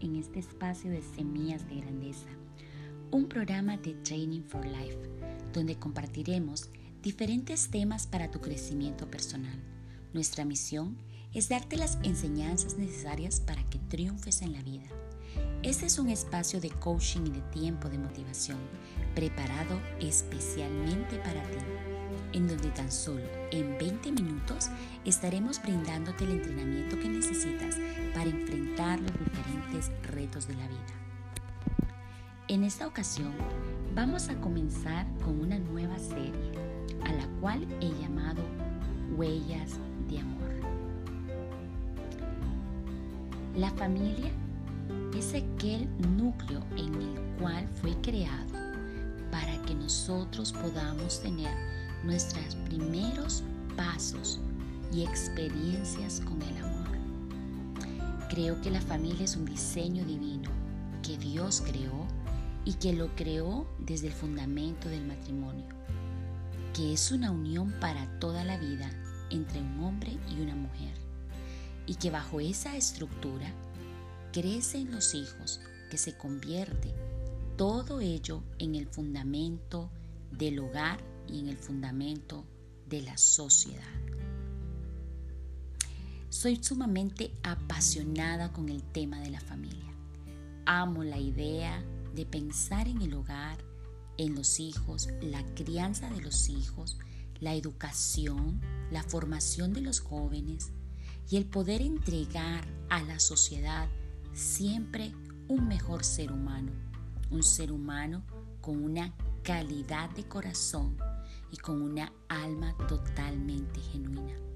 en este espacio de Semillas de Grandeza, un programa de Training for Life, donde compartiremos diferentes temas para tu crecimiento personal. Nuestra misión es darte las enseñanzas necesarias para que triunfes en la vida. Este es un espacio de coaching y de tiempo de motivación, preparado especialmente para ti en donde tan solo en 20 minutos estaremos brindándote el entrenamiento que necesitas para enfrentar los diferentes retos de la vida. En esta ocasión vamos a comenzar con una nueva serie a la cual he llamado Huellas de Amor. La familia es aquel núcleo en el cual fue creado para que nosotros podamos tener nuestros primeros pasos y experiencias con el amor. Creo que la familia es un diseño divino que Dios creó y que lo creó desde el fundamento del matrimonio, que es una unión para toda la vida entre un hombre y una mujer, y que bajo esa estructura crecen los hijos que se convierte todo ello en el fundamento del hogar y en el fundamento de la sociedad. Soy sumamente apasionada con el tema de la familia. Amo la idea de pensar en el hogar, en los hijos, la crianza de los hijos, la educación, la formación de los jóvenes y el poder entregar a la sociedad siempre un mejor ser humano, un ser humano con una calidad de corazón y con una alma totalmente genuina.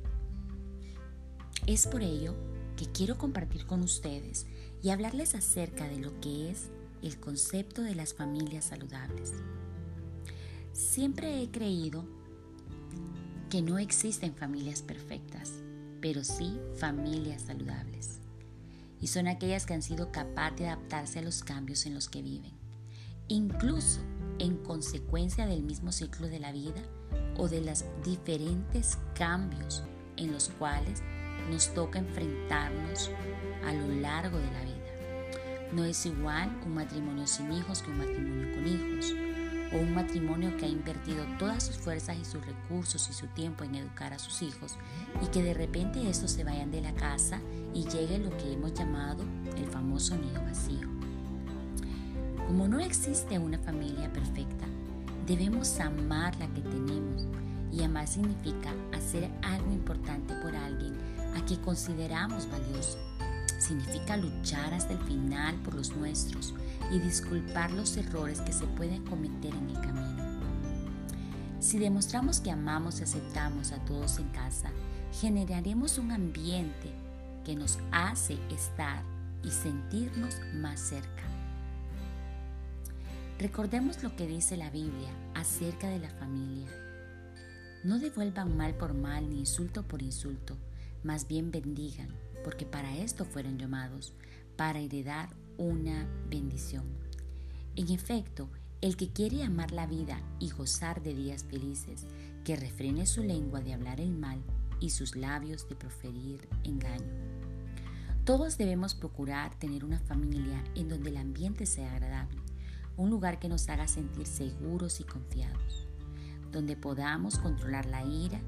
Es por ello que quiero compartir con ustedes y hablarles acerca de lo que es el concepto de las familias saludables. Siempre he creído que no existen familias perfectas, pero sí familias saludables. Y son aquellas que han sido capaces de adaptarse a los cambios en los que viven, incluso en consecuencia del mismo ciclo de la vida o de los diferentes cambios en los cuales nos toca enfrentarnos a lo largo de la vida. No es igual un matrimonio sin hijos que un matrimonio con hijos, o un matrimonio que ha invertido todas sus fuerzas y sus recursos y su tiempo en educar a sus hijos y que de repente estos se vayan de la casa y llegue lo que hemos llamado el famoso nido vacío. Como no existe una familia perfecta, debemos amar la que tenemos y amar significa hacer algo importante por alguien a quien consideramos valioso. Significa luchar hasta el final por los nuestros y disculpar los errores que se pueden cometer en el camino. Si demostramos que amamos y aceptamos a todos en casa, generaremos un ambiente que nos hace estar y sentirnos más cerca. Recordemos lo que dice la Biblia acerca de la familia. No devuelvan mal por mal ni insulto por insulto, más bien bendigan, porque para esto fueron llamados, para heredar una bendición. En efecto, el que quiere amar la vida y gozar de días felices, que refrene su lengua de hablar el mal y sus labios de proferir engaño. Todos debemos procurar tener una familia en donde el ambiente sea agradable un lugar que nos haga sentir seguros y confiados, donde podamos controlar la ira,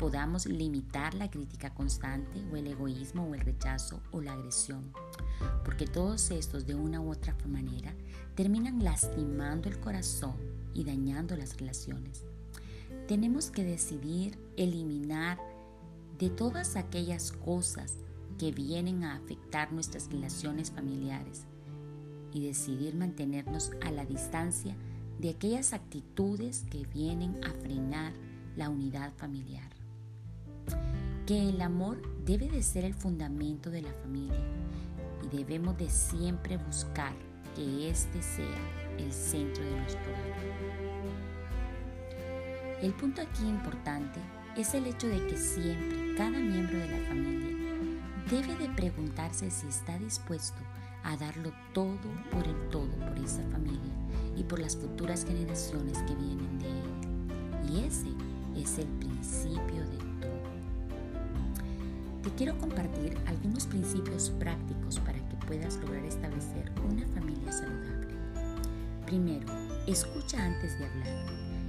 podamos limitar la crítica constante o el egoísmo o el rechazo o la agresión, porque todos estos de una u otra manera terminan lastimando el corazón y dañando las relaciones. Tenemos que decidir eliminar de todas aquellas cosas que vienen a afectar nuestras relaciones familiares y decidir mantenernos a la distancia de aquellas actitudes que vienen a frenar la unidad familiar. Que el amor debe de ser el fundamento de la familia y debemos de siempre buscar que este sea el centro de nuestro hogar. El punto aquí importante es el hecho de que siempre cada miembro de la familia debe de preguntarse si está dispuesto a darlo todo por el todo por esa familia y por las futuras generaciones que vienen de él. Y ese es el principio de todo. Te quiero compartir algunos principios prácticos para que puedas lograr establecer una familia saludable. Primero, escucha antes de hablar.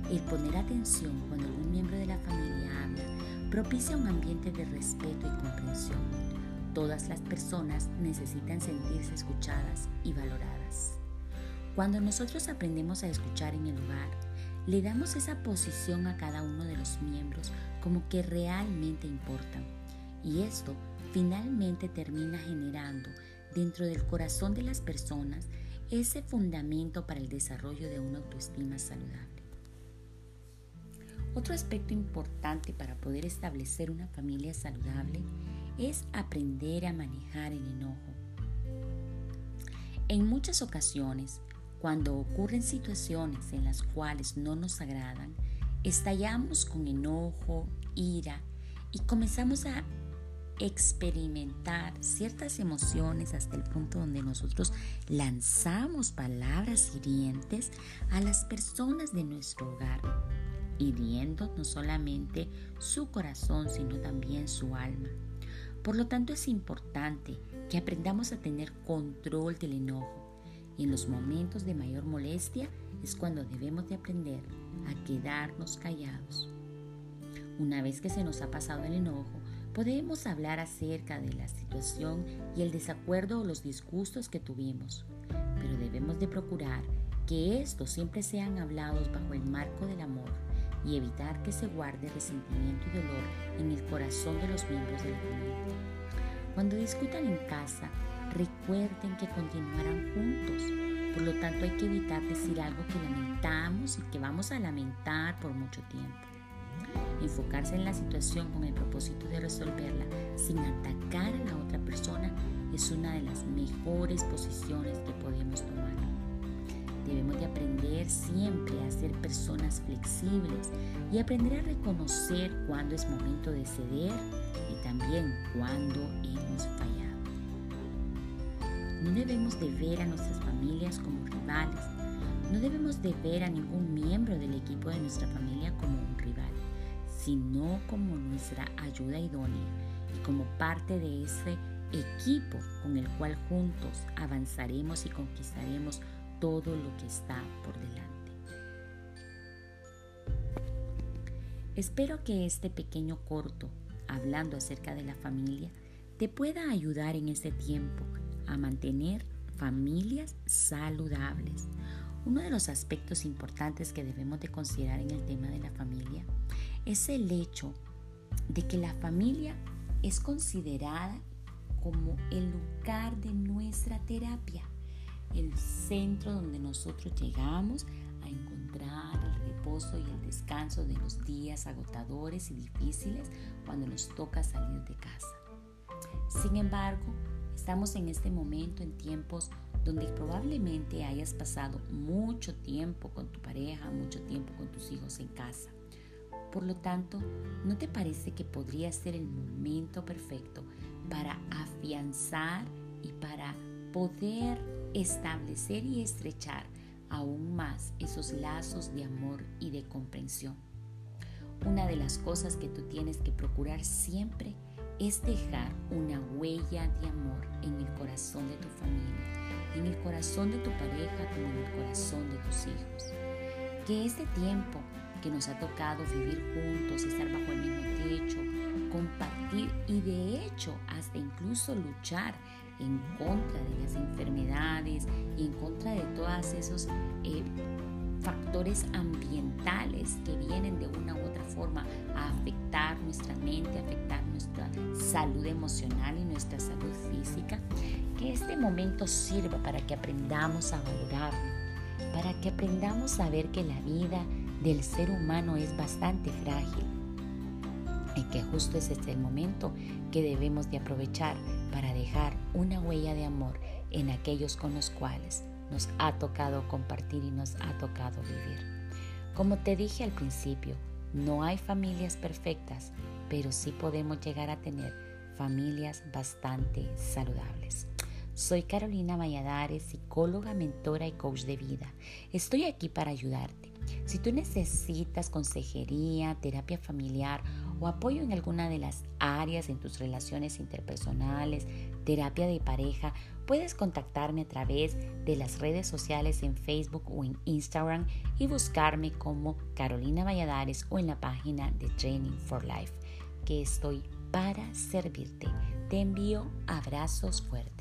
El poner atención cuando algún miembro de la familia habla propicia un ambiente de respeto y comprensión. Todas las personas necesitan sentirse escuchadas y valoradas. Cuando nosotros aprendemos a escuchar en el hogar, le damos esa posición a cada uno de los miembros como que realmente importan. Y esto finalmente termina generando dentro del corazón de las personas ese fundamento para el desarrollo de una autoestima saludable. Otro aspecto importante para poder establecer una familia saludable es aprender a manejar el enojo. En muchas ocasiones, cuando ocurren situaciones en las cuales no nos agradan, estallamos con enojo, ira y comenzamos a experimentar ciertas emociones hasta el punto donde nosotros lanzamos palabras hirientes a las personas de nuestro hogar, hiriendo no solamente su corazón, sino también su alma. Por lo tanto, es importante que aprendamos a tener control del enojo y en los momentos de mayor molestia es cuando debemos de aprender a quedarnos callados. Una vez que se nos ha pasado el enojo, podemos hablar acerca de la situación y el desacuerdo o los disgustos que tuvimos, pero debemos de procurar que estos siempre sean hablados bajo el marco del amor y evitar que se guarde resentimiento y dolor en el corazón de los miembros de la familia. Cuando discutan en casa, recuerden que continuarán juntos. Por lo tanto, hay que evitar decir algo que lamentamos y que vamos a lamentar por mucho tiempo. Enfocarse en la situación con el propósito de resolverla sin atacar a la otra persona es una de las mejores posiciones que podemos tomar. Debemos de aprender siempre a ser personas flexibles y aprender a reconocer cuándo es momento de ceder y también cuándo hemos fallado. No debemos de ver a nuestras familias como rivales. No debemos de ver a ningún miembro del equipo de nuestra familia como un rival, sino como nuestra ayuda idónea y como parte de ese equipo con el cual juntos avanzaremos y conquistaremos todo lo que está por delante. Espero que este pequeño corto, hablando acerca de la familia, te pueda ayudar en este tiempo a mantener familias saludables. Uno de los aspectos importantes que debemos de considerar en el tema de la familia es el hecho de que la familia es considerada como el lugar de nuestra terapia el centro donde nosotros llegamos a encontrar el reposo y el descanso de los días agotadores y difíciles cuando nos toca salir de casa. Sin embargo, estamos en este momento en tiempos donde probablemente hayas pasado mucho tiempo con tu pareja, mucho tiempo con tus hijos en casa. Por lo tanto, ¿no te parece que podría ser el momento perfecto para afianzar y para poder establecer y estrechar aún más esos lazos de amor y de comprensión. Una de las cosas que tú tienes que procurar siempre es dejar una huella de amor en el corazón de tu familia, en el corazón de tu pareja como en el corazón de tus hijos. Que este tiempo que nos ha tocado vivir juntos, estar bajo el mismo techo, compartir y de hecho hasta incluso luchar en contra de las enfermedades y en contra de todos esos eh, factores ambientales que vienen de una u otra forma a afectar nuestra mente, a afectar nuestra salud emocional y nuestra salud física, que este momento sirva para que aprendamos a valorarlo, para que aprendamos a ver que la vida del ser humano es bastante frágil y que justo es el momento que debemos de aprovechar para dejar una huella de amor en aquellos con los cuales nos ha tocado compartir y nos ha tocado vivir. Como te dije al principio, no hay familias perfectas, pero sí podemos llegar a tener familias bastante saludables. Soy Carolina Valladares, psicóloga, mentora y coach de vida. Estoy aquí para ayudarte. Si tú necesitas consejería, terapia familiar o apoyo en alguna de las áreas en tus relaciones interpersonales, terapia de pareja, puedes contactarme a través de las redes sociales en Facebook o en Instagram y buscarme como Carolina Valladares o en la página de Training for Life, que estoy para servirte. Te envío abrazos fuertes.